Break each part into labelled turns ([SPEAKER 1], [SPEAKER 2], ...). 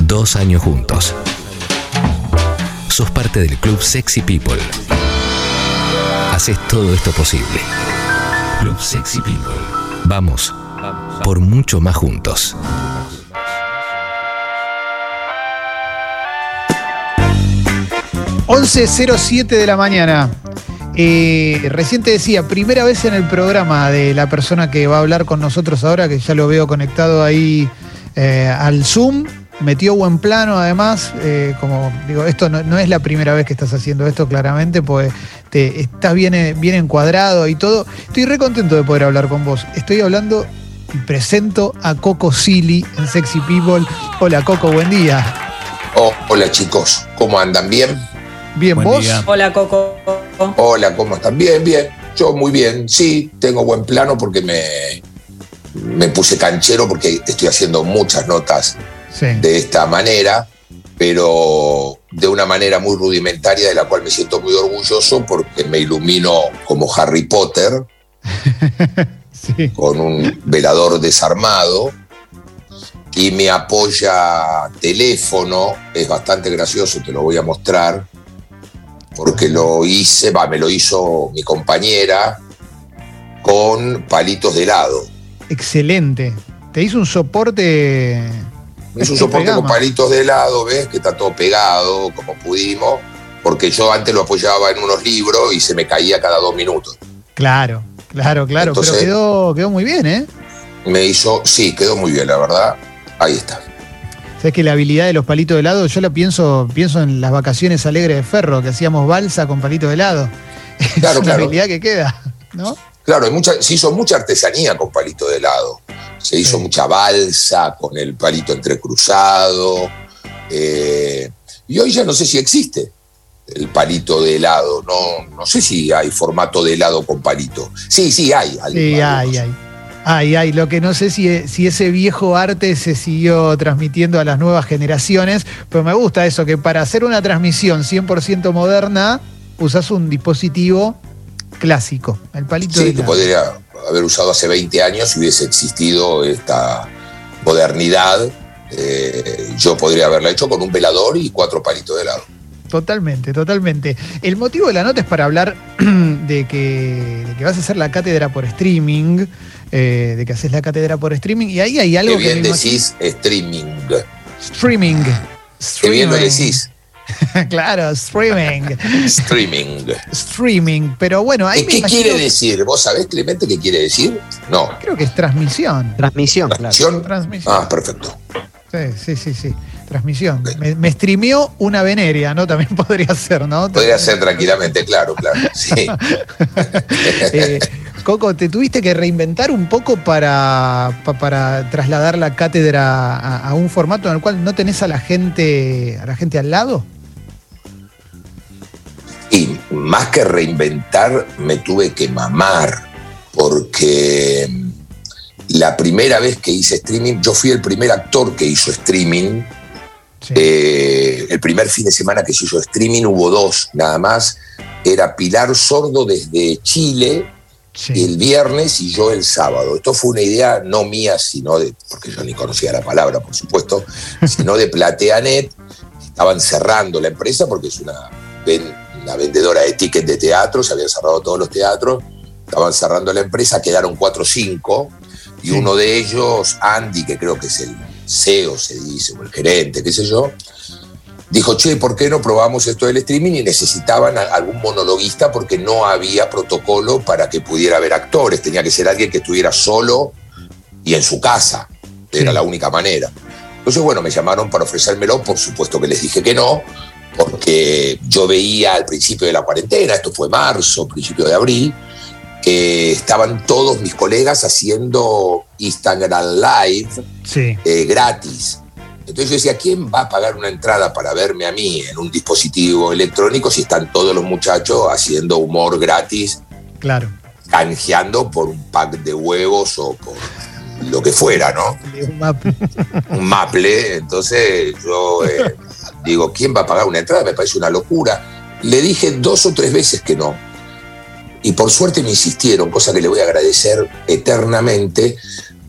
[SPEAKER 1] Dos años juntos. Sos parte del club Sexy People. Haces todo esto posible. Club Sexy People. Vamos por mucho más juntos.
[SPEAKER 2] 11.07 de la mañana. Eh, recién te decía, primera vez en el programa de la persona que va a hablar con nosotros ahora, que ya lo veo conectado ahí eh, al Zoom. Metió buen plano, además, eh, como digo, esto no, no es la primera vez que estás haciendo esto, claramente, pues te, estás bien, bien encuadrado y todo. Estoy re contento de poder hablar con vos. Estoy hablando y presento a Coco Silly en Sexy People. Hola Coco, buen día.
[SPEAKER 3] Oh, hola chicos, ¿cómo andan? ¿Bien?
[SPEAKER 2] Bien,
[SPEAKER 4] Buen
[SPEAKER 2] vos.
[SPEAKER 4] día.
[SPEAKER 5] Hola Coco.
[SPEAKER 3] Hola, ¿cómo están? Bien, bien. Yo muy bien. Sí, tengo buen plano porque me, me puse canchero porque estoy haciendo muchas notas
[SPEAKER 2] Sí.
[SPEAKER 3] de esta manera, pero de una manera muy rudimentaria de la cual me siento muy orgulloso porque me ilumino como Harry Potter
[SPEAKER 2] sí.
[SPEAKER 3] con un velador desarmado y me apoya teléfono, es bastante gracioso, te lo voy a mostrar, porque lo hice, va, me lo hizo mi compañera con palitos de helado.
[SPEAKER 2] Excelente. Te hizo un soporte.
[SPEAKER 3] Es un
[SPEAKER 2] Esto
[SPEAKER 3] soporte
[SPEAKER 2] pegamos.
[SPEAKER 3] con palitos de helado, ¿ves? Que está todo pegado, como pudimos, porque yo antes lo apoyaba en unos libros y se me caía cada dos minutos.
[SPEAKER 2] Claro, claro, claro.
[SPEAKER 3] Entonces-
[SPEAKER 2] pero quedó, quedó muy bien, ¿eh?
[SPEAKER 3] Me hizo, sí, quedó muy bien, la verdad. Ahí está.
[SPEAKER 2] Sabes que la habilidad de los palitos de helado, yo la pienso, pienso en las vacaciones alegres de Ferro, que hacíamos balsa con palitos de helado.
[SPEAKER 3] Claro,
[SPEAKER 2] es una
[SPEAKER 3] claro.
[SPEAKER 2] habilidad que queda, ¿no?
[SPEAKER 3] Claro, hay mucha, se hizo mucha artesanía con palito de helado. Se hizo
[SPEAKER 2] Sí.
[SPEAKER 3] mucha balsa con el palito entrecruzado. eh, y hoy ya no sé si existe el palito de helado. No, no sé si hay formato de helado con palito. Sí, sí, hay. hay
[SPEAKER 2] Sí, hay, hay. Ay, ay, lo que no sé si, si ese viejo arte se siguió transmitiendo a las nuevas generaciones, pero me gusta eso, que para hacer una transmisión 100% moderna, usas un dispositivo clásico, el palito de
[SPEAKER 3] Sí, que
[SPEAKER 2] helado.
[SPEAKER 3] podría haber usado hace 20 años si hubiese existido esta modernidad. eh, yo podría haberla hecho con un velador y cuatro palitos de helado.
[SPEAKER 2] Totalmente, totalmente. El motivo de la nota es para hablar de que, de que vas a hacer la cátedra por streaming, eh, de que haces la cátedra por streaming, y ahí hay algo
[SPEAKER 3] Qué
[SPEAKER 2] que
[SPEAKER 3] bien decís streaming.
[SPEAKER 2] Streaming.
[SPEAKER 3] Qué bien lo
[SPEAKER 2] Streaming.
[SPEAKER 3] decís.
[SPEAKER 2] claro, streaming.
[SPEAKER 3] Streaming.
[SPEAKER 2] streaming. Pero bueno, ahí
[SPEAKER 3] ¿Y
[SPEAKER 2] me
[SPEAKER 3] qué quiere decir? ¿Vos sabés, Clemente, qué quiere decir? No.
[SPEAKER 2] Creo que es transmisión.
[SPEAKER 4] Transmisión, claro.
[SPEAKER 3] ¿Transmisión?
[SPEAKER 2] Transmisión.
[SPEAKER 3] Ah, perfecto.
[SPEAKER 2] Sí, sí, sí, sí. Transmisión. Me, me streameó una veneria, ¿no? También podría ser, ¿no?
[SPEAKER 3] Podría ser tranquilamente, claro, claro. Sí.
[SPEAKER 2] Eh, Coco, ¿te tuviste que reinventar un poco para, pa- para trasladar la cátedra a, a un formato en el cual no tenés a la gente, a la gente al lado?
[SPEAKER 3] Más que reinventar, me tuve que mamar, porque la primera vez que hice streaming, yo fui el primer actor que hizo streaming.
[SPEAKER 2] Sí.
[SPEAKER 3] Eh, el primer fin de semana que se hizo streaming hubo dos, nada más. Era Pilar Sordo desde Chile
[SPEAKER 2] Sí.
[SPEAKER 3] el viernes y yo el sábado. Esto fue una idea no mía, sino de, porque yo ni conocía la palabra, por supuesto, sino de PlateaNet. Estaban cerrando la empresa porque es una, una vendedora de tickets de teatro, se habían cerrado todos los teatros, estaban cerrando la empresa, quedaron cuatro o cinco, y
[SPEAKER 2] Sí.
[SPEAKER 3] uno de ellos, Andy, que creo que es el CEO, se dice, o el gerente, qué sé yo, dijo, che, ¿por qué no probamos esto del streaming? Y necesitaban a- algún monologuista porque no había protocolo para que pudiera haber actores. Tenía que ser alguien que estuviera solo y en su casa. Era
[SPEAKER 2] Sí.
[SPEAKER 3] la única manera. Entonces, bueno, me llamaron para ofrecérmelo. Por supuesto que les dije que no, yo veía al principio de la cuarentena, esto fue marzo, principio de abril, que estaban todos mis colegas haciendo Instagram Live
[SPEAKER 2] Sí.
[SPEAKER 3] eh, gratis. Entonces yo decía, ¿quién va a pagar una entrada para verme a mí en un dispositivo electrónico si están todos los muchachos haciendo humor gratis,
[SPEAKER 2] Claro.
[SPEAKER 3] canjeando por un pack de huevos o por lo que fuera, ¿no?
[SPEAKER 2] Un map-
[SPEAKER 3] Un maple. Entonces yo eh, digo, ¿quién va a pagar una entrada? Me parece una locura. Le dije dos o tres veces que no. Y por suerte me insistieron, cosa que le voy a agradecer eternamente,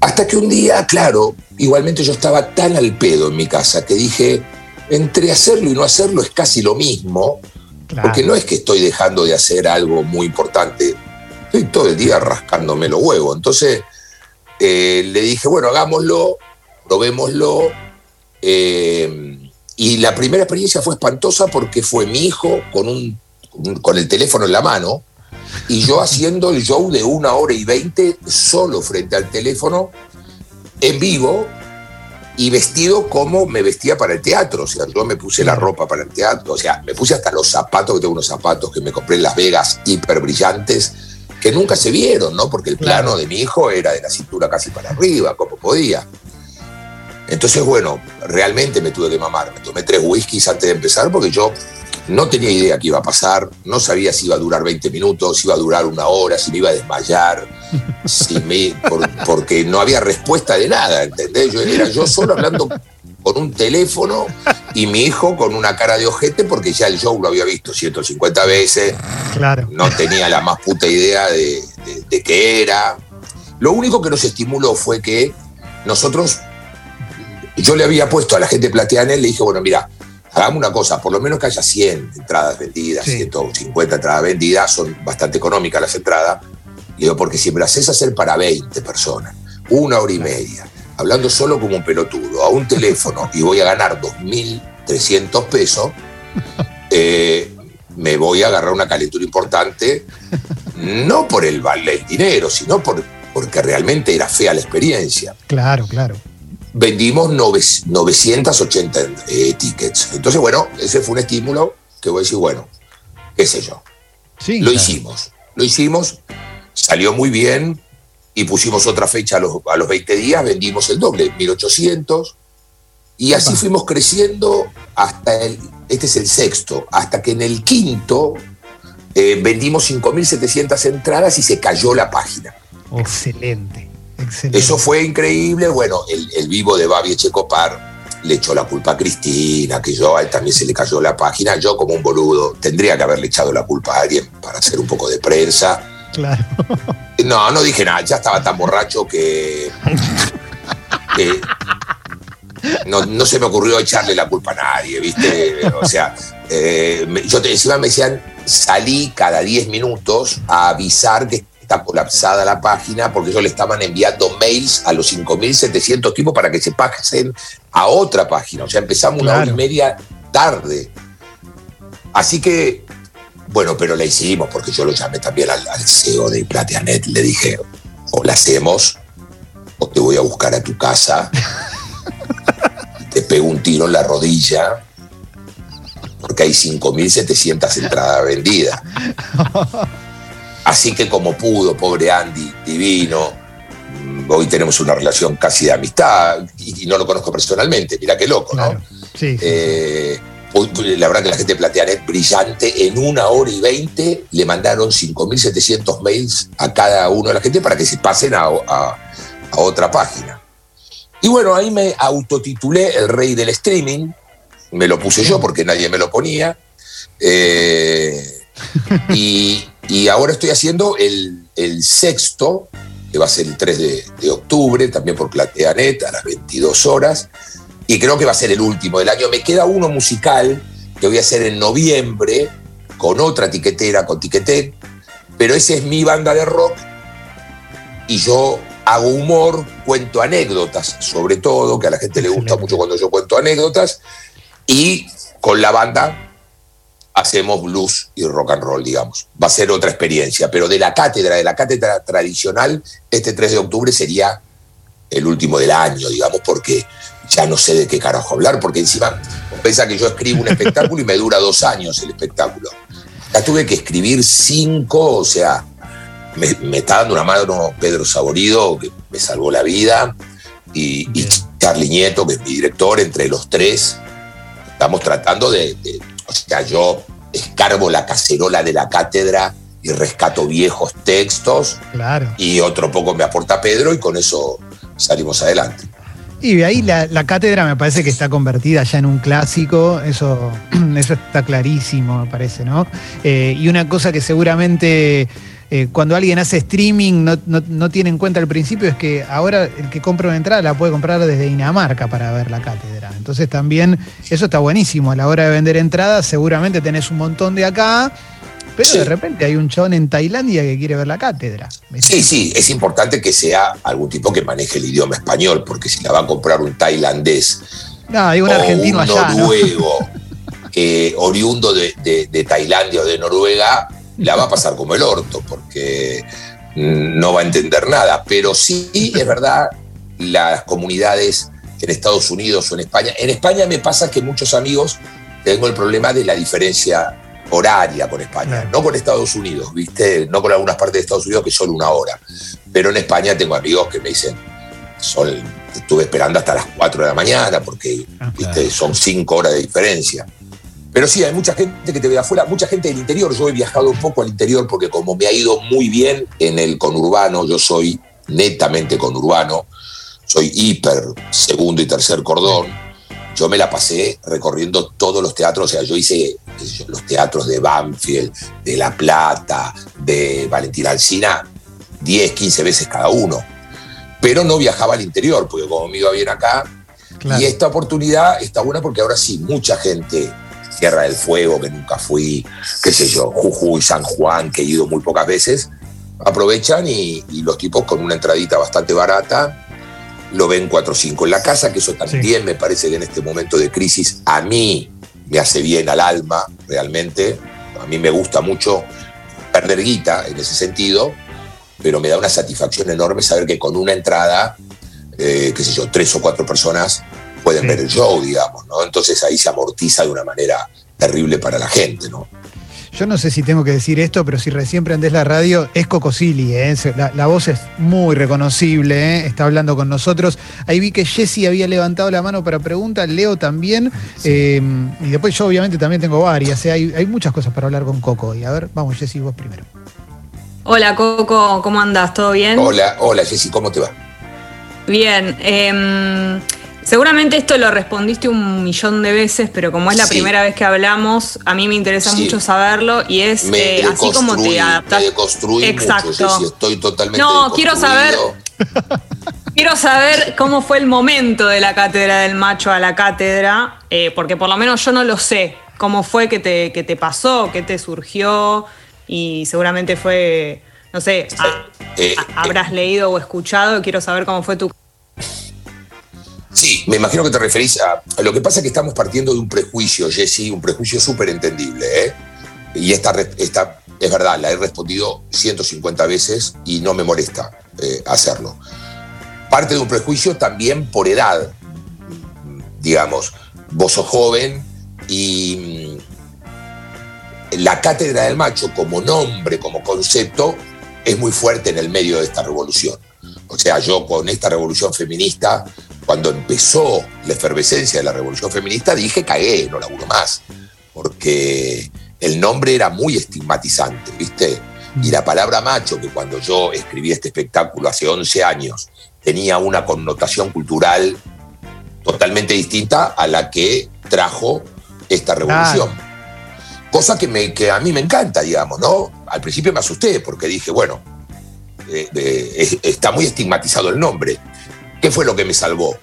[SPEAKER 3] Hasta que un día, claro, igualmente yo estaba tan al pedo en mi casa que dije, entre hacerlo y no hacerlo es casi lo mismo, porque no es que estoy dejando de hacer algo muy importante, estoy todo el día rascándome los huevos. Entonces eh, le dije, bueno, hagámoslo, probémoslo. Eh, y la primera experiencia fue espantosa porque fue mi hijo con, un, con el teléfono en la mano y yo haciendo el show de una hora y veinte solo frente al teléfono, en vivo, y vestido como me vestía para el teatro. O sea, yo me puse la ropa para el teatro, o sea, me puse hasta los zapatos, que tengo unos zapatos que me compré en Las Vegas, hiper brillantes, que nunca se vieron, ¿no? Porque el plano de mi hijo era de la cintura casi para arriba, como podía. Entonces, bueno, realmente me tuve que mamar. Me tomé tres whiskies antes de empezar porque yo no tenía idea qué iba a pasar, no sabía si iba a durar 20 minutos, si iba a durar una hora, si me iba a desmayar, si me, porque no había respuesta de nada, ¿entendés? Yo era yo solo hablando con un teléfono y mi hijo con una cara de ojete porque ya el show lo había visto 150 veces,
[SPEAKER 2] claro.
[SPEAKER 3] no tenía la más puta idea de, de qué era. Lo único que nos estimuló fue que nosotros, yo le había puesto a la gente plateana, le dije, bueno, mira, hagamos una cosa, por lo menos que haya 100 entradas vendidas, 150 entradas vendidas, son bastante económicas las entradas. Digo, porque si me las haces hacer para 20 personas, una hora y media, hablando solo como un pelotudo, a un teléfono, y voy a ganar 2.300 pesos, eh, me voy a agarrar una calentura importante, no por el, el dinero, sino por, porque realmente era fea la experiencia.
[SPEAKER 2] Claro, claro
[SPEAKER 3] vendimos 980 eh, tickets. Entonces, bueno, ese fue un estímulo que voy a decir, bueno, qué sé yo.
[SPEAKER 2] Sí,
[SPEAKER 3] lo hicimos, lo hicimos, salió muy bien y pusimos otra fecha a los, a los 20 días, vendimos el doble, 1800. Y así fuimos creciendo hasta el, este es el sexto, hasta que en el quinto eh, vendimos 5.700 entradas y se cayó la página.
[SPEAKER 2] Excelente.
[SPEAKER 3] Eso fue increíble. Bueno, el, vivo de Babi Echecopar le echó la culpa a Cristina, que yo a él también se le cayó la página. Yo, como un boludo, tendría que haberle echado la culpa a alguien para hacer un poco de prensa.
[SPEAKER 2] Claro.
[SPEAKER 3] No, no dije nada. Ya estaba tan borracho que. no, se me ocurrió echarle la culpa a nadie, ¿viste? O sea, eh, yo te, encima me decían, salí cada 10 minutos a avisar que colapsada la página porque ellos le estaban enviando mails a los 5.700 tipos para que se pasen a otra página. O sea, empezamos una hora y media tarde. Así que, bueno, pero la hicimos porque yo lo llamé también al, CEO de Plateanet. Le dije, o la hacemos o te voy a buscar a tu casa. te pego un tiro en la rodilla porque hay 5.700 entradas vendidas. Así que como pudo, pobre Andy, divino, hoy tenemos una relación casi de amistad y, no lo conozco personalmente, mira qué loco, ¿no?
[SPEAKER 2] Sí,
[SPEAKER 3] eh, la verdad que la gente de Plateanet brillante, en una hora y veinte le mandaron 5.700 mails a cada uno de la gente para que se pasen a, otra página. Y bueno, ahí me autotitulé el rey del streaming, me lo puse yo porque nadie me lo ponía. Eh, y, y ahora estoy haciendo el, sexto, que va a ser el 3 de, octubre, también por PlateaNet, a las 22 horas. Y creo que va a ser el último del año. Me queda uno musical que voy a hacer en noviembre con otra tiquetera, con Tiquetet. Pero esa es mi banda de rock. Y yo hago humor, cuento anécdotas, sobre todo, que a la gente le gusta mucho cuando yo cuento anécdotas. Y con la banda hacemos blues y rock and roll, digamos. Va a ser otra experiencia, pero de la cátedra, de la cátedra tradicional, este 3 de octubre sería el último del año, digamos, porque ya no sé de qué carajo hablar, porque encima piensa que yo escribo un espectáculo y me dura dos años el espectáculo. Ya tuve que escribir cinco, o sea, me, está dando una mano Pedro Saborido, que me salvó la vida, y, y Charlie Nieto, que es mi director, entre los tres. Estamos tratando de o sea, yo escarbo la cacerola de la cátedra y rescato viejos textos.
[SPEAKER 2] Claro.
[SPEAKER 3] Y otro poco me aporta Pedro y con eso salimos adelante.
[SPEAKER 2] Y de ahí la, cátedra me parece que está convertida ya en un clásico, eso, eso está clarísimo, me parece, ¿no? Eh, y una cosa que seguramente eh, cuando alguien hace streaming no, no, tiene en cuenta al principio es que ahora el que compra una entrada la puede comprar desde Dinamarca para ver la cátedra. Entonces también eso está buenísimo. A la hora de vender entradas seguramente tenés un montón de acá. Pero de repente hay un chabón en Tailandia que quiere ver la cátedra.
[SPEAKER 3] Sí, sí, es importante que sea algún tipo que maneje el idioma español, porque si la va a comprar un tailandés
[SPEAKER 2] no, hay un argentino
[SPEAKER 3] un
[SPEAKER 2] allá,
[SPEAKER 3] noruego, oriundo de, Tailandia o de Noruega, la va a pasar como el orto, porque no va a entender nada. Pero sí, es verdad, las comunidades en Estados Unidos o en España. En España me pasa que muchos amigos tengo el problema de la diferencia horaria con España, no con Estados Unidos, ¿viste? No con algunas partes de Estados Unidos que son una hora. Pero en España tengo amigos que me dicen, son, estuve esperando hasta las 4 de la mañana porque ah, son 5 horas de diferencia. Pero sí, hay mucha gente que te ve afuera, mucha gente del interior. Yo he viajado un poco al interior porque como me ha ido muy bien en el conurbano, yo soy netamente conurbano, soy hiper segundo y tercer cordón. Yo me la pasé recorriendo todos los teatros, o sea, yo hice los teatros de Banfield, de La Plata, de Valentina Alcina, 10, 15 veces cada uno. Pero no viajaba al interior, porque como me iba bien acá, y esta oportunidad está buena porque ahora sí, mucha gente Tierra del Fuego, que nunca fui, qué sé yo, Jujuy, San Juan, que he ido muy pocas veces, aprovechan y, los tipos con una entradita bastante barata lo ven 4 o 5 en la casa, que eso también me parece que en este momento de crisis a mí me hace bien al alma, realmente. A mí me gusta mucho perder guita en ese sentido, pero me da una satisfacción enorme saber que con una entrada, eh, qué sé yo, tres o cuatro personas pueden ver el show, digamos, ¿no? Entonces ahí se amortiza de una manera terrible para la gente, ¿no?
[SPEAKER 2] Yo no sé si tengo que decir esto, pero si recién prendés la radio, es Cocosili, ¿eh? la, voz es muy reconocible, ¿eh? está hablando con nosotros. Ahí vi que Jesse había levantado la mano para preguntas, Leo también, eh, y después yo obviamente también tengo varias, ¿eh? hay, hay, muchas cosas para hablar con Coco. Y a ver, vamos Jesse, vos primero.
[SPEAKER 4] Hola Coco, ¿cómo andás? ¿Todo bien?
[SPEAKER 3] Hola, hola Jesse, ¿cómo te va?
[SPEAKER 4] Bien, eh, Seguramente esto lo respondiste un millón de veces, pero como es la primera vez que hablamos, a mí me interesa mucho saberlo y es
[SPEAKER 3] eh, así como te adaptas. Exacto. estoy totalmente.
[SPEAKER 4] No, quiero saber. quiero saber cómo fue el momento de la cátedra del macho a la cátedra, eh, porque por lo menos yo no lo sé. ¿Cómo fue que te, que te pasó? ¿Qué te surgió? Y seguramente fue, no sé, eh, habrás leído o escuchado. Quiero saber cómo fue tu
[SPEAKER 3] Sí, me imagino que te referís a. Lo que pasa es que estamos partiendo de un prejuicio, Jesse, un prejuicio súper entendible, ¿eh? Y esta, esta, es verdad, la he respondido 150 veces y no me molesta eh, hacerlo. Parte de un prejuicio también por edad, digamos. Vos sos joven y mm, la cátedra del macho como nombre, como concepto, es muy fuerte en el medio de esta revolución. O sea, yo con esta revolución feminista cuando empezó la efervescencia de la revolución feminista, dije, cagué, no laburo más, porque el nombre era muy estigmatizante, ¿viste? Y la palabra macho, que cuando yo escribí este espectáculo hace 11 años, tenía una connotación cultural totalmente distinta a la que trajo esta revolución. Cosa que, me, que a mí me encanta, digamos, ¿no? Al principio me asusté porque dije, bueno, eh, eh, está muy estigmatizado el nombre. ¿Qué fue lo que me salvó?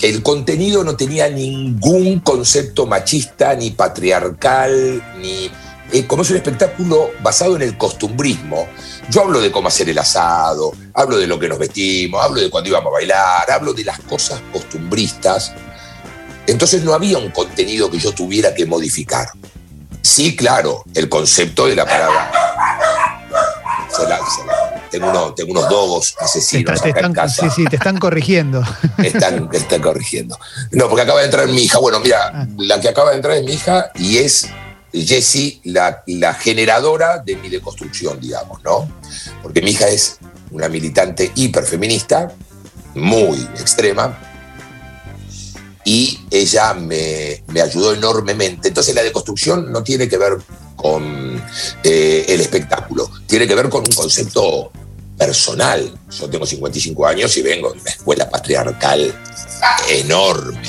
[SPEAKER 3] El contenido no tenía ningún concepto machista, ni patriarcal, ni... Eh, como es un espectáculo basado en el costumbrismo, yo hablo de cómo hacer el asado, hablo de lo que nos vestimos, hablo de cuando íbamos a bailar, hablo de las cosas costumbristas. Entonces no había un contenido que yo tuviera que modificar. Sí, claro, el concepto de la palabra. Tengo, unos dogos asesinos
[SPEAKER 2] acá en casa. Sí, sí, te están corrigiendo.
[SPEAKER 3] Están, están corrigiendo. No, porque acaba de entrar mi hija. Bueno, mira, ah. la que acaba de entrar es mi hija y es Jessie la, la generadora de mi deconstrucción, digamos, ¿no? Porque mi hija es una militante hiperfeminista, muy extrema, y ella me, me, ayudó enormemente. Entonces la deconstrucción no tiene que ver con eh, el espectáculo, tiene que ver con un concepto personal. Yo tengo 55 años y vengo de una escuela patriarcal enorme.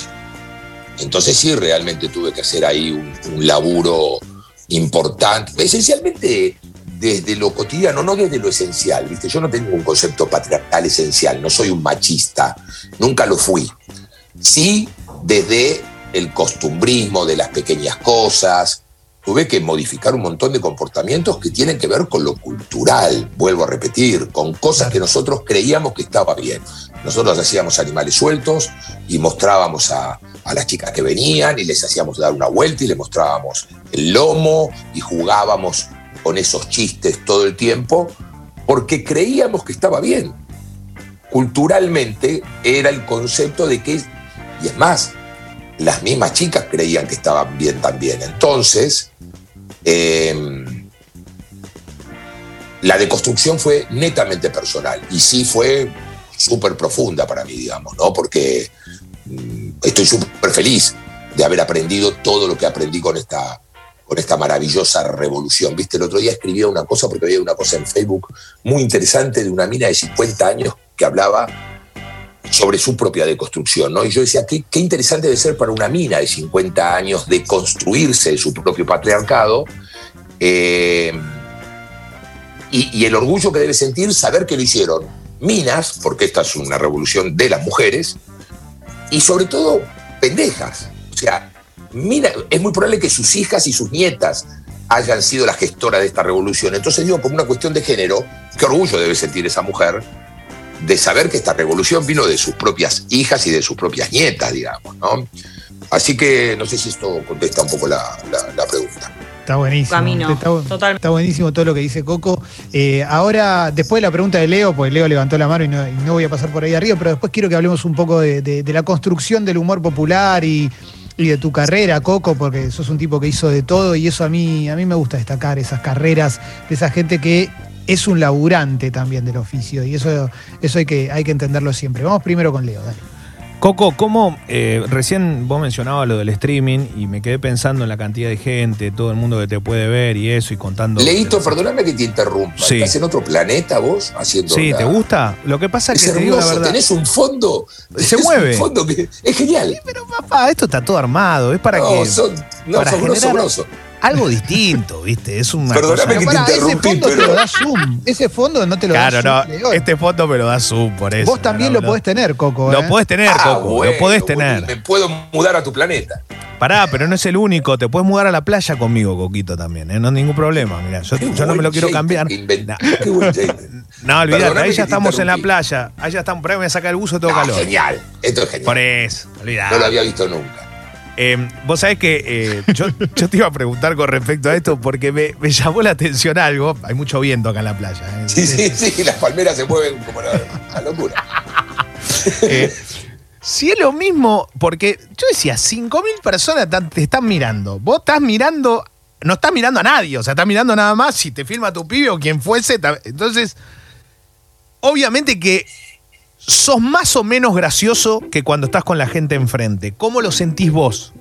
[SPEAKER 3] Entonces sí, realmente tuve que hacer ahí un, laburo importante, esencialmente desde lo cotidiano, no desde lo esencial. ¿viste? Yo no tengo un concepto patriarcal esencial, no soy un machista, nunca lo fui. Sí, desde el costumbrismo de las pequeñas cosas, tuve que modificar un montón de comportamientos que tienen que ver con lo cultural, vuelvo a repetir, con cosas que nosotros creíamos que estaba bien. Nosotros hacíamos animales sueltos y mostrábamos a, a las chicas que venían y les hacíamos dar una vuelta y les mostrábamos el lomo y jugábamos con esos chistes todo el tiempo porque creíamos que estaba bien. Culturalmente era el concepto de que, y es más, las mismas chicas creían que estaban bien también. Entonces, em, la deconstrucción fue netamente personal y sí fue súper profunda para mí, digamos, ¿no? Porque mm, estoy súper feliz de haber aprendido todo lo que aprendí con esta, con esta maravillosa revolución. Viste, el otro día escribía una cosa, porque había una cosa en Facebook muy interesante de una mina de 50 años que hablaba sobre su propia deconstrucción, ¿no? Y yo decía, qué, qué interesante debe ser para una mina de 50 años de construirse su propio patriarcado eh, y, y el orgullo que debe sentir saber que lo hicieron minas, porque esta es una revolución de las mujeres, y sobre todo pendejas. O sea, mira, es muy probable que sus hijas y sus nietas hayan sido las gestoras de esta revolución. Entonces digo, como una cuestión de género, qué orgullo debe sentir esa mujer de saber que esta revolución vino de sus propias hijas y de sus propias nietas, digamos, ¿no? Así que no sé si esto contesta un poco la, la, la pregunta.
[SPEAKER 2] Está buenísimo.
[SPEAKER 4] Camino,
[SPEAKER 2] está,
[SPEAKER 4] total.
[SPEAKER 2] está buenísimo todo lo que dice Coco. Eh, ahora, después de la pregunta de Leo, pues Leo levantó la mano y no, y no voy a pasar por ahí arriba, pero después quiero que hablemos un poco de, de- de la construcción del humor popular y, y de tu carrera, Coco, porque sos un tipo que hizo de todo y eso a mí, a mí me gusta destacar, esas carreras de esa gente que es un laburante también del oficio y eso, eso hay, que, hay que entenderlo siempre. Vamos primero con Leo, dale.
[SPEAKER 5] Coco, ¿cómo eh, recién vos mencionabas lo del streaming y me quedé pensando en la cantidad de gente, todo el mundo que te puede ver y eso y contando.
[SPEAKER 3] Leito, perdóname que te interrumpa.
[SPEAKER 5] Sí.
[SPEAKER 3] ¿Estás en otro planeta vos haciendo
[SPEAKER 5] Sí,
[SPEAKER 3] una-
[SPEAKER 5] ¿te gusta? Lo que pasa es
[SPEAKER 3] Es
[SPEAKER 5] que te digo la
[SPEAKER 3] hermoso,
[SPEAKER 5] verdad.
[SPEAKER 3] tenés un fondo.
[SPEAKER 5] Se
[SPEAKER 3] es
[SPEAKER 5] mueve.
[SPEAKER 3] Un fondo que es genial.
[SPEAKER 5] Pero papá, esto está todo armado, es para
[SPEAKER 3] no,
[SPEAKER 5] que
[SPEAKER 3] son, no,
[SPEAKER 5] para
[SPEAKER 3] sos grosso,
[SPEAKER 5] generar-
[SPEAKER 3] grosso.
[SPEAKER 5] Algo distinto, ¿viste? Es una
[SPEAKER 3] Perdóname
[SPEAKER 5] cosa-
[SPEAKER 3] que
[SPEAKER 2] Pero
[SPEAKER 3] te
[SPEAKER 2] pará, ese fondo te lo da Zoom. Ese fondo no te lo
[SPEAKER 5] Claro,
[SPEAKER 2] da
[SPEAKER 5] no,
[SPEAKER 2] Zoom. Leo.
[SPEAKER 5] este fondo me lo da Zoom por eso.
[SPEAKER 2] Vos también
[SPEAKER 5] no,
[SPEAKER 2] lo
[SPEAKER 5] no.
[SPEAKER 2] podés tener, Coco.
[SPEAKER 5] Lo
[SPEAKER 2] ¿eh?
[SPEAKER 5] podés tener,
[SPEAKER 3] Ah,
[SPEAKER 5] Coco,
[SPEAKER 3] bueno,
[SPEAKER 5] lo podés tener.
[SPEAKER 3] Me puedo mudar a tu planeta.
[SPEAKER 5] Pará, pero no es el único. Te puedes mudar a la playa conmigo, Coquito, también. ¿eh? No hay ningún problema. Mira, yo, no me lo quiero cambiar. No.
[SPEAKER 3] Qué buen.
[SPEAKER 5] No, olvídate,
[SPEAKER 3] Perdóname
[SPEAKER 5] ahí ya estamos en la playa. Ahí ya estamos, por ahí me voy a sacar el buzo, todo
[SPEAKER 3] Ah,
[SPEAKER 5] calor.
[SPEAKER 3] genial. Esto es genial.
[SPEAKER 5] Por eso, olvidate.
[SPEAKER 3] No lo había visto nunca.
[SPEAKER 5] Eh, vos sabés que eh, yo, yo te iba a preguntar con respecto a esto porque me, me llamó la atención algo. Hay mucho viento acá en la playa. ¿eh?
[SPEAKER 3] Sí, sí, sí, las palmeras se mueven como la, la locura.
[SPEAKER 5] Eh, si es lo mismo, porque yo decía, 5.000 personas te están mirando. Vos estás mirando, no estás mirando a nadie, o sea, estás mirando nada más si te filma tu pibe o quien fuese. Entonces, obviamente que sos más o menos gracioso que cuando estás con la gente enfrente. ¿Cómo lo sentís vos?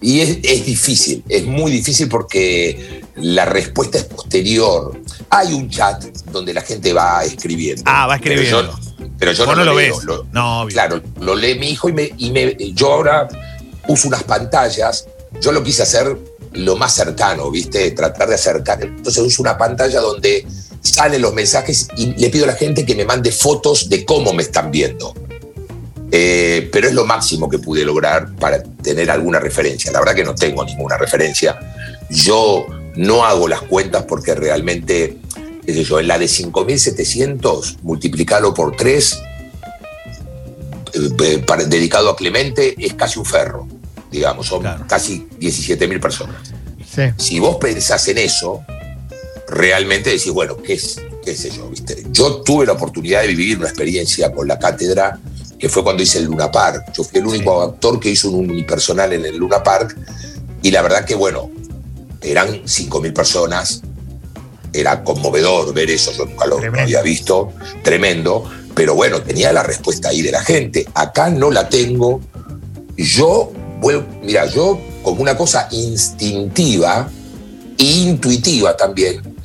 [SPEAKER 3] Y es, es difícil, es muy difícil porque la respuesta es posterior. Hay un chat donde la gente va escribiendo.
[SPEAKER 5] Ah, va escribiendo.
[SPEAKER 3] Pero yo, pero yo
[SPEAKER 5] Vos
[SPEAKER 3] no,
[SPEAKER 5] no lo
[SPEAKER 3] leo,
[SPEAKER 5] ves.
[SPEAKER 3] lo-
[SPEAKER 5] No, obvio.
[SPEAKER 3] Claro, lo lee mi hijo y, me, y me- yo ahora uso unas pantallas. Yo lo quise hacer lo más cercano, ¿viste? Tratar de acercar. Entonces uso una pantalla donde salen los mensajes y le pido a la gente que me mande fotos de cómo me están viendo. Eh, pero es lo máximo que pude lograr para tener alguna referencia. La verdad que no tengo ninguna referencia. Yo no hago las cuentas porque realmente, qué sé yo, en la de 5.700, multiplicarlo por 3, dedicado a Clemente, es casi un ferro, digamos, son
[SPEAKER 5] Claro.
[SPEAKER 3] casi 17.000 personas.
[SPEAKER 2] Sí.
[SPEAKER 3] Si vos pensás en eso, realmente decís, bueno, ¿qué, es, qué sé yo? ¿viste? Yo tuve la oportunidad de vivir una experiencia con la cátedra que fue cuando hice el Luna Park. Yo fui el único actor que hizo un unipersonal en el Luna Park y la verdad que, bueno, eran 5.000 personas, era conmovedor ver eso, yo nunca lo había visto, tremendo, pero bueno, tenía la respuesta ahí de la gente. Acá no la tengo. Yo, vuelvo, mira, yo como una cosa instintiva e intuitiva también,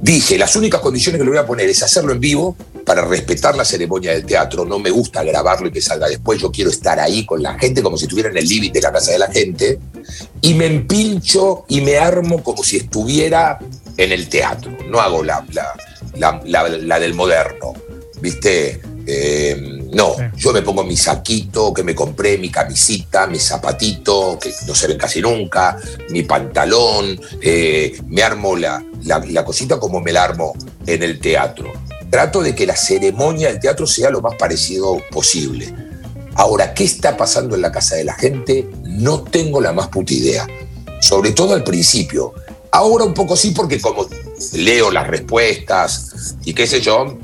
[SPEAKER 3] dije, las únicas condiciones que le voy a poner es hacerlo en vivo para respetar la ceremonia del teatro. No me gusta grabarlo y que salga después. Yo quiero estar ahí con la gente como si estuviera en el límite de la casa de la gente. Y me empincho y me armo como si estuviera en el teatro, no hago la, la, del moderno, ¿viste? Eh, no, yo me pongo mi saquito que me compré, mi camisita, mi zapatito, que no se ven casi nunca, mi pantalón, eh, me armo la, la, cosita como me la armo en el teatro. Trato de que la ceremonia del teatro sea lo más parecido posible. Ahora, ¿qué está pasando en la casa de la gente? No tengo la más puta idea. Sobre todo al principio. Ahora un poco sí, porque como leo las respuestas y qué sé yo,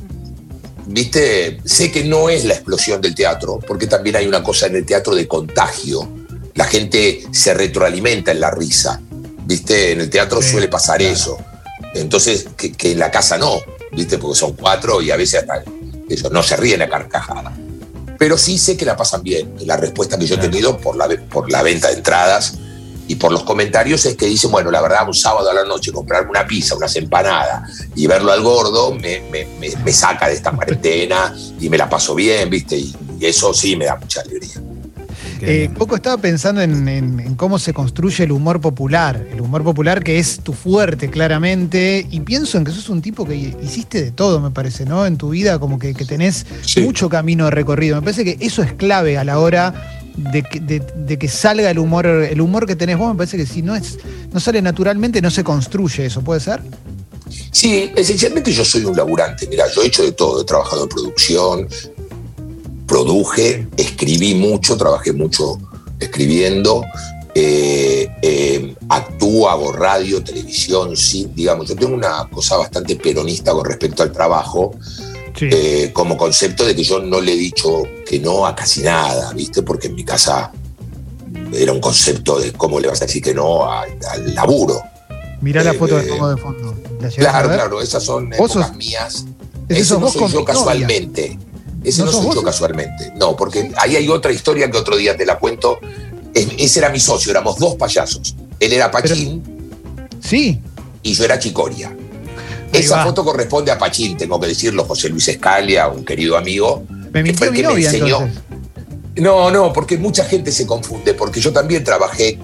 [SPEAKER 3] viste, sé que no es la explosión del teatro, porque también hay una cosa en el teatro de contagio. La gente se retroalimenta en la risa, viste, en el teatro suele pasar eso. Entonces, que, en la casa no, viste, porque son cuatro y a veces hasta no se ríen a carcajada. Pero sí sé que la pasan bien. La respuesta que yo he tenido por la, por la venta de entradas y por los comentarios es que dicen, bueno, la verdad, un sábado a la noche comprarme una pizza, unas empanadas y verlo al gordo me, me, saca de esta cuarentena y me la paso bien, ¿viste? Y, eso sí me da mucha alegría.
[SPEAKER 2] Eh, poco estaba pensando en, cómo se construye el humor popular, el humor popular que es tu fuerte claramente, y pienso en que sos un tipo que hiciste de todo, me parece, ¿no? En tu vida como que, tenés mucho camino de recorrido. Me parece que eso es clave a la hora de que, salga el humor, el humor que tenés vos, me parece que si no es, no sale naturalmente, no se construye eso, ¿puede ser?
[SPEAKER 3] Sí, esencialmente yo soy un laburante. Mira, yo he hecho de todo, he trabajado en producción, produje, escribí mucho, trabajé mucho escribiendo, eh, eh, actúo, hago radio, televisión, sí, digamos, yo tengo una cosa bastante peronista con respecto al trabajo eh, como concepto de que yo no le he dicho que no a casi nada, ¿viste? Porque en mi casa era un concepto de cómo le vas a decir que no al, laburo.
[SPEAKER 2] Mirá la eh, foto de de fondo.
[SPEAKER 3] Claro, claro, esas son épocas mías. Ese no soy yo casualmente. Ese no, soy yo casualmente. No, porque ahí hay otra historia que otro día te la cuento. ese era mi socio, éramos dos payasos. Él era Pachín.
[SPEAKER 2] sí.
[SPEAKER 3] Y yo era Chicoria. Esa foto corresponde a Pachín, tengo que decirlo, José Luis Escalia, un querido amigo.
[SPEAKER 2] Me mintió mi novia, enseñó.
[SPEAKER 3] No, no, porque mucha gente se confunde, porque yo también trabajé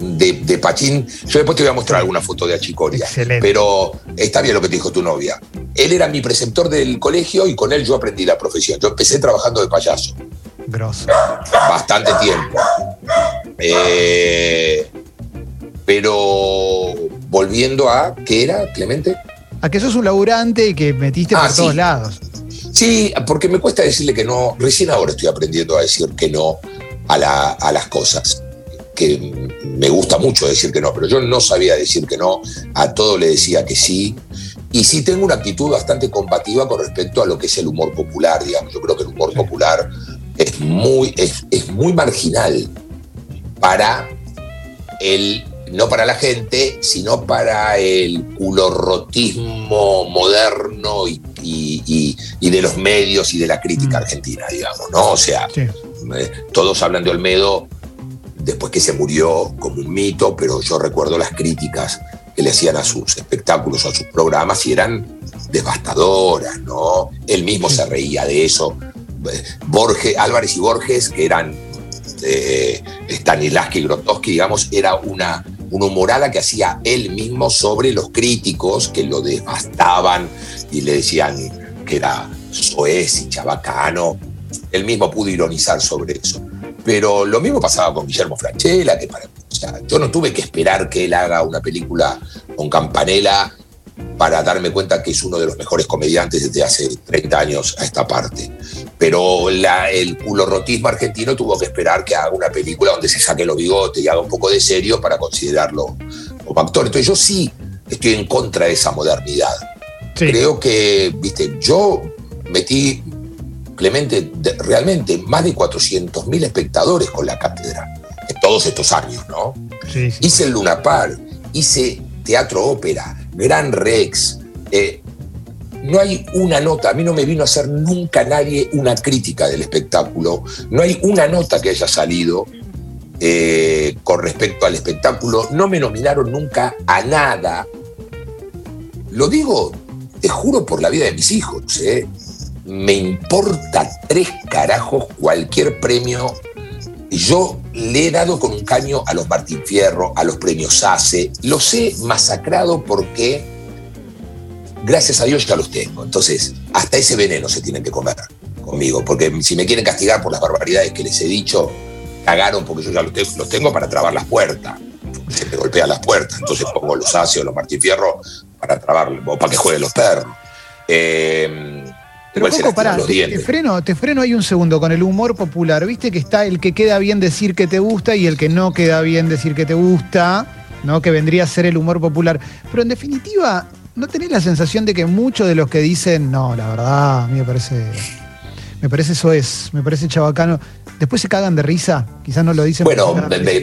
[SPEAKER 3] de, Pachín. Yo después te voy a mostrar alguna foto de Achicoria. Excelente. Pero está bien lo que te dijo tu novia. Él era mi preceptor del colegio y con él yo aprendí la profesión. Yo empecé trabajando de payaso.
[SPEAKER 2] Grosso.
[SPEAKER 3] Bastante tiempo. Eh, pero volviendo a, ¿qué era, Clemente?
[SPEAKER 2] A que sos un laburante y que metiste por ah, todos lados.
[SPEAKER 3] Sí, porque me cuesta decirle que no. Recién ahora estoy aprendiendo a decir que no a, las cosas. Que me gusta mucho decir que no, pero yo no sabía decir que no. A todo le decía que sí. Y sí tengo una actitud bastante combativa con respecto a lo que es el humor popular, digamos. Yo creo que el humor popular es muy, es, es muy marginal para el no para la gente, sino para el culorrotismo moderno y, de los medios y de la crítica mm. argentina, digamos, ¿no? O sea, eh, todos hablan de Olmedo después que se murió como un mito, pero yo recuerdo las críticas que le hacían a sus espectáculos, a sus programas, y eran devastadoras, ¿no? Él mismo se reía de eso. Borges, Álvarez y Borges, que eran eh, Stanislavski y Grotowski, digamos, era una una humorada que hacía él mismo sobre los críticos que lo devastaban y le decían que era soez y chabacano. Él mismo pudo ironizar sobre eso. Pero lo mismo pasaba con Guillermo Franchella, que para, yo no tuve que esperar que él haga una película con Campanella para darme cuenta que es uno de los mejores comediantes desde hace 30 años a esta parte. Pero el culorrotismo argentino tuvo que esperar que haga una película donde se saque los bigotes y haga un poco de serio para considerarlo como actor. Entonces yo sí estoy en contra de esa modernidad. Creo que, viste, yo metí, Clemente, realmente más de 400.000 espectadores con la cátedra en todos estos años, ¿no? Hice el Luna Par, hice teatro ópera, Gran Rex. Eh, no hay una nota, a mí no me vino a hacer nunca nadie una crítica del espectáculo, no hay una nota que haya salido eh, con respecto al espectáculo, no me nominaron nunca a nada. Lo digo, te juro por la vida de mis hijos, ¿eh? me importa tres carajos cualquier premio. Yo le he dado con un caño a los Martín Fierro, a los premios ACE, los he masacrado porque gracias a Dios ya los tengo. Entonces, hasta ese veneno se tienen que comer conmigo, porque si me quieren castigar por las barbaridades que les he dicho, cagaron porque yo ya los, tengo, para trabar las puertas. Se me golpean las puertas, entonces pongo los ácidos, los Martín Fierro para trabar, o para que jueguen los perros. Eh,
[SPEAKER 2] Pero Coco, pará, te, freno, te freno ahí un segundo con el humor popular. Viste que está el que queda bien decir que te gusta y el que no queda bien decir que te gusta, ¿no? Que vendría a ser el humor popular. Pero en definitiva, ¿no tenés la sensación de que muchos de los que dicen, no, la verdad, a mí me parece. Me parece eso es, me parece chabacano. Después se cagan de risa, quizás no lo dicen.
[SPEAKER 3] Bueno, me- me-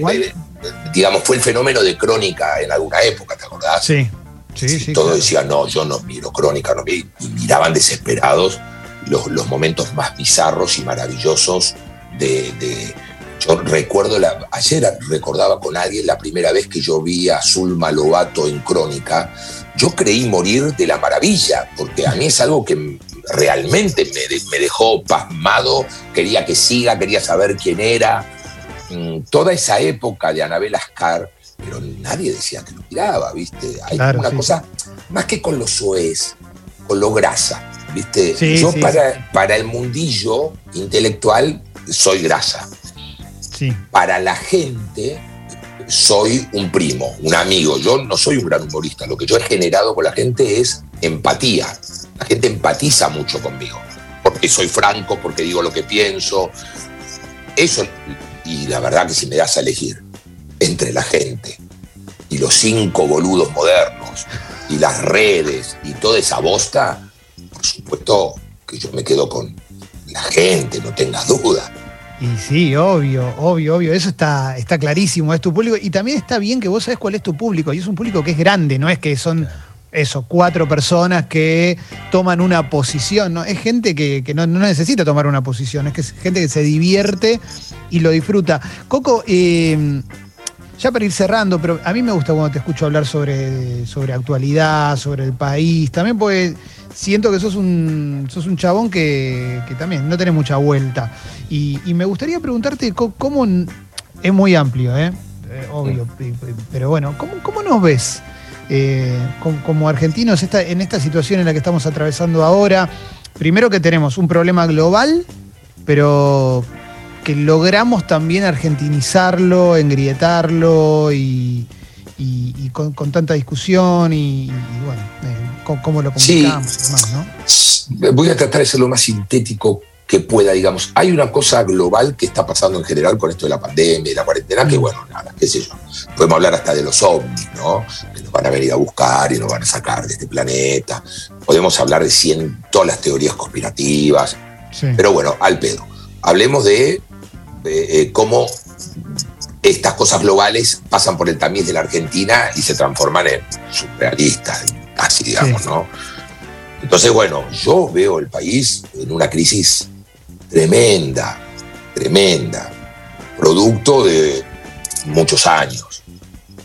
[SPEAKER 3] digamos, fue el fenómeno de Crónica en alguna época, ¿te acordás?
[SPEAKER 2] Sí, sí, sí.
[SPEAKER 3] Todos
[SPEAKER 2] claro.
[SPEAKER 3] decían, no, yo no miro Crónica, no vi, y miraban desesperados los, los momentos más bizarros y maravillosos de... de- yo recuerdo, la, ayer recordaba con alguien la primera vez que yo vi a Zulma Lobato en Crónica, yo creí morir de la maravilla, porque a mí es algo que realmente me, me dejó pasmado, quería que siga, quería saber quién era. Mm, Toda esa época de Anabel Ascar, pero nadie decía que lo miraba, ¿viste? Hay
[SPEAKER 2] Claro,
[SPEAKER 3] una
[SPEAKER 2] sí.
[SPEAKER 3] cosa, más que con los soez, con lo grasa, ¿viste?
[SPEAKER 2] Sí,
[SPEAKER 3] yo
[SPEAKER 2] sí,
[SPEAKER 3] para, para el mundillo intelectual soy grasa
[SPEAKER 2] Sí,
[SPEAKER 3] para la gente soy un primo, un amigo. Yo no soy un gran humorista. Lo que yo he generado con la gente es empatía. La gente empatiza mucho conmigo. Porque soy franco, porque digo lo que pienso. Eso, y la verdad que si me das a elegir entre la gente y los cinco boludos modernos y las redes y toda esa bosta, por supuesto que yo me quedo con la gente, no tengas duda.
[SPEAKER 2] Y sí, obvio, obvio, obvio. Eso está, está clarísimo, es tu público. Y también está bien que vos sabés cuál es tu público. Y es un público que es grande, no es que son eso, cuatro personas que toman una posición. ¿no? Es gente que, que no, no necesita tomar una posición, es que es gente que se divierte y lo disfruta. Coco, eh, ya para ir cerrando, pero a mí me gusta cuando te escucho hablar sobre, sobre actualidad, sobre el país. También porque siento que sos un, sos un chabón que, que también no tenés mucha vuelta. Y, y me gustaría preguntarte cómo, es muy amplio, ¿eh? Eh, obvio, pero bueno, ¿cómo, cómo nos ves eh, com- como, argentinos esta- en esta situación en la que estamos atravesando ahora? Primero que tenemos un problema global, pero que logramos también argentinizarlo, engrietarlo y, y- y con, con tanta discusión y, y bueno, eh, cómo, lo
[SPEAKER 3] Sí.
[SPEAKER 2] comunicamos y demás, ¿no?
[SPEAKER 3] Voy a tratar de ser lo más sintético que pueda, digamos. Hay una cosa global que está pasando en general con esto de la pandemia y la cuarentena, que bueno, nada, qué sé yo. Podemos hablar hasta de los ovnis, ¿no? Que nos van a venir a buscar y nos van a sacar de este planeta. Podemos hablar de cien, todas las teorías conspirativas.
[SPEAKER 2] Sí.
[SPEAKER 3] Pero bueno, al pedo. Hablemos de, eh, cómo estas cosas globales pasan por el tamiz de la Argentina y se transforman en surrealistas, así digamos,
[SPEAKER 2] Sí.
[SPEAKER 3] ¿no? Entonces, bueno, yo veo el país en una crisis tremenda, tremenda, producto de muchos años.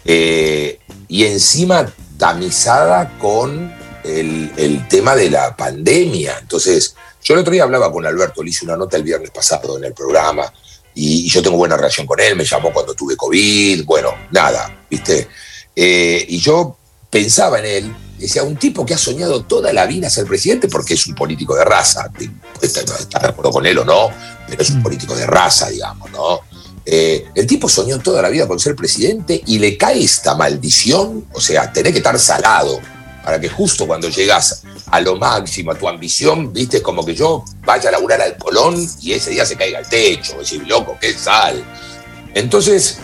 [SPEAKER 3] Eh, y encima tamizada con el, el tema de la pandemia. Entonces, yo el otro día hablaba con Alberto, le hice una nota el viernes pasado en el programa y, y yo tengo buena relación con él, me llamó cuando tuve COVID, bueno, nada, ¿viste? Eh, y yo pensaba en él, decía, un tipo que ha soñado toda la vida ser presidente porque es un político de raza, estar de acuerdo con él o no, pero es un
[SPEAKER 2] Mm.
[SPEAKER 3] político de raza, digamos, ¿no? Eh, el tipo soñó toda la vida con ser presidente y le cae esta maldición, o sea, tenés que estar salado para que justo cuando llegas a lo máximo, a tu ambición, viste, como que yo vaya a laburar al Colón y ese día se caiga al techo, decir, loco, qué sal. Entonces,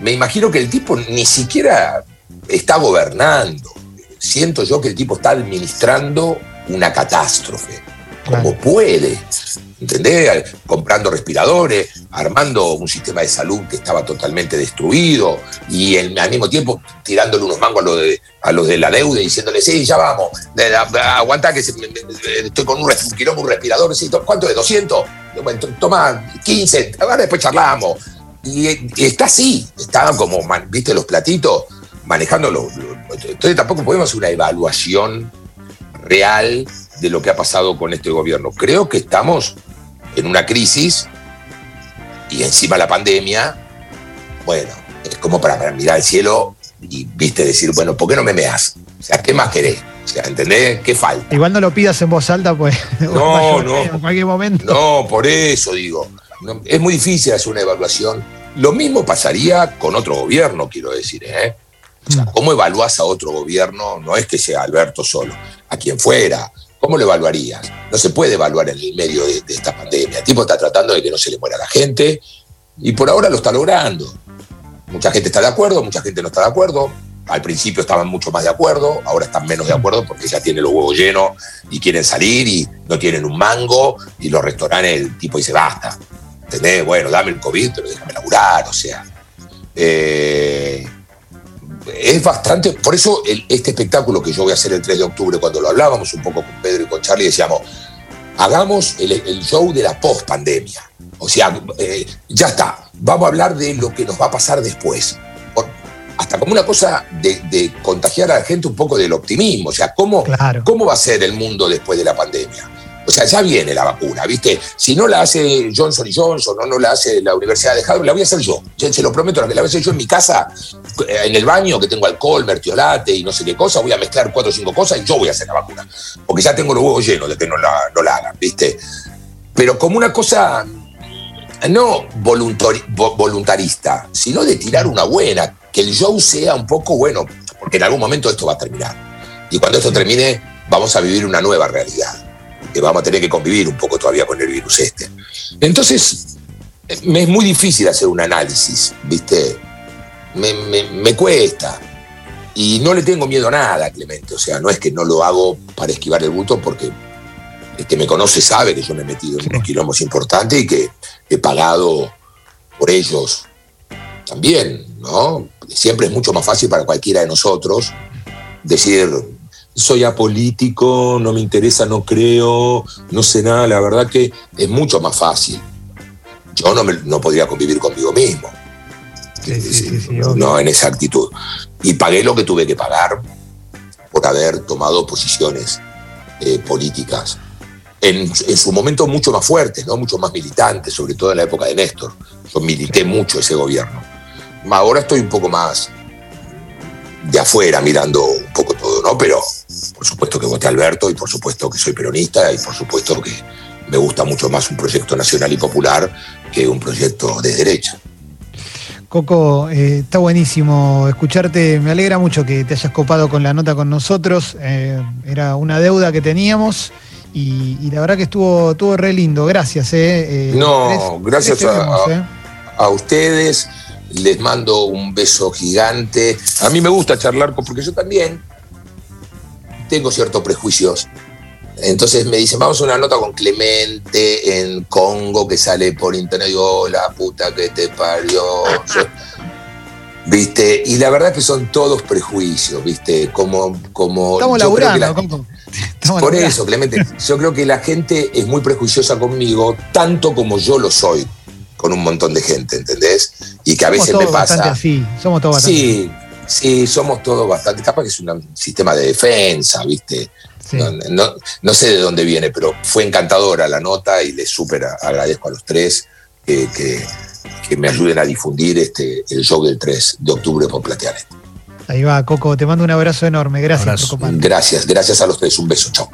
[SPEAKER 3] me imagino que el tipo ni siquiera está gobernando. Siento yo que el tipo está administrando una catástrofe, como puede. ¿Entendés? Comprando respiradores, armando un sistema de salud que estaba totalmente destruido y el- al mismo tiempo tirándole unos mangos a los de, a los de la deuda y diciéndole, sí, ya vamos, de aguanta que se- me- me- estoy con un, quilombo, un respirador, sí, ¿cuánto es? ¿200? Bueno, to- toma 15, ahora después charlamos. Y, y está así, está como, viste, los platitos manejando los... los- entonces tampoco podemos hacer una evaluación real de lo que ha pasado con este gobierno. Creo que estamos en una crisis y encima la pandemia, bueno, es como para, para mirar al cielo y, viste, decir, bueno, ¿por qué no me meas? O sea, ¿qué más querés? O sea, ¿entendés? ¿Qué falta?
[SPEAKER 2] Igual no lo pidas en voz alta, pues.
[SPEAKER 3] No, no.
[SPEAKER 2] En cualquier momento.
[SPEAKER 3] No, por eso digo. No, es muy difícil hacer una evaluación. Lo mismo pasaría con otro gobierno, quiero decir, ¿eh? O sea, ¿cómo evaluás a otro gobierno? No es que sea Alberto solo, a quien fuera. ¿Cómo lo evaluarías? No se puede evaluar en el medio de, de esta pandemia. El tipo está tratando de que no se le muera la gente y por ahora lo está logrando. Mucha gente está de acuerdo, mucha gente no está de acuerdo. Al principio estaban mucho más de acuerdo, ahora están menos de acuerdo porque ya tienen los huevos llenos y quieren salir y no tienen un mango y los restaurantes el tipo dice basta. ¿Entendés? Bueno, dame el COVID, pero déjame laburar, o sea. Eh, es bastante, por eso el- este espectáculo que yo voy a hacer el 3 de octubre, cuando lo hablábamos un poco con Pedro y con Charlie, decíamos, hagamos el, el show de la post-pandemia. O sea, eh, ya está, vamos a hablar de lo que nos va a pasar después. Por- hasta como una cosa de, de contagiar a la gente un poco del optimismo. O sea, ¿cómo,
[SPEAKER 2] Claro.
[SPEAKER 3] ¿cómo va a ser el mundo después de la pandemia? O sea, ya viene la vacuna, ¿viste? Si no la hace Johnson y Johnson, o no la hace la Universidad de Harvard, la voy a hacer yo. Se, lo prometo, la voy a hacer yo en mi casa, eh, en el baño, que tengo alcohol, mertiolate y no sé qué cosa, voy a mezclar cuatro o cinco cosas y yo voy a hacer la vacuna. Porque ya tengo los huevos llenos de que no la, no la hagan, ¿viste? Pero como una cosa no voluntari- vo- voluntarista, sino de tirar una buena, que el show sea un poco bueno, porque en algún momento esto va a terminar. Y cuando esto termine, vamos a vivir una nueva realidad, que vamos a tener que convivir un poco todavía con el virus este. Entonces, me es muy difícil hacer un análisis, ¿viste? Me, me- me cuesta. Y no le tengo miedo a nada, Clemente. O sea, no es que no lo hago para esquivar el bulto, porque el que me conoce sabe que yo me he metido en unos quilombos importantes y que he pagado por ellos también, ¿no? Siempre es mucho más fácil para cualquiera de nosotros decir, soy apolítico, no me interesa, no creo, no sé nada, la verdad que es mucho más fácil. Yo no, me- no podría convivir conmigo mismo.
[SPEAKER 2] Sí, sí, sí,
[SPEAKER 3] no en esa actitud. Y pagué lo que tuve que pagar por haber tomado posiciones eh, políticas. En, en su momento mucho más fuertes, ¿no? mucho más militantes, sobre todo en la época de Néstor. Yo milité mucho ese gobierno. Ahora estoy un poco más de afuera mirando un poco todo, ¿no? Pero por supuesto que voté a Alberto y por supuesto que soy peronista y por supuesto que me gusta mucho más un proyecto nacional y popular que un proyecto de derecha.
[SPEAKER 2] Coco, eh, está buenísimo escucharte. Me alegra mucho que te hayas copado con la nota con nosotros. Eh, era una deuda que teníamos y, y la verdad que estuvo, estuvo re lindo. Gracias. Eh. Eh,
[SPEAKER 3] No, gracias a- a- a ustedes. Les mando un beso gigante. A mí me gusta charlar porque yo también tengo ciertos prejuicios. Entonces me dicen, vamos a una nota con Clemente en Congo que sale por internet. Y digo, la puta que te parió. ¿Viste? Y la verdad que son todos prejuicios, ¿viste? Como, como
[SPEAKER 2] Estamos laburando,
[SPEAKER 3] la-.
[SPEAKER 2] Estamos
[SPEAKER 3] por
[SPEAKER 2] laburando.
[SPEAKER 3] eso, Clemente, yo creo que la gente es muy prejuiciosa conmigo, tanto como yo lo soy con un montón de gente, ¿entendés? Y que a
[SPEAKER 2] Somos
[SPEAKER 3] veces me
[SPEAKER 2] todos
[SPEAKER 3] pasa.
[SPEAKER 2] así. Somos todos bastante
[SPEAKER 3] Sí, sí, somos todos bastante. Capaz que es un sistema de defensa, ¿viste?
[SPEAKER 2] Sí.
[SPEAKER 3] No, no- no sé de dónde viene, pero fue encantadora la nota y les súper agradezco a los tres que, que- que me ayuden a difundir este, el show del 3 de octubre por Plateanet.
[SPEAKER 2] Ahí va, Coco. Te mando un abrazo enorme. Gracias
[SPEAKER 5] Abrazo.
[SPEAKER 2] por coparte.
[SPEAKER 3] Gracias, gracias a los tres. Un beso, chao.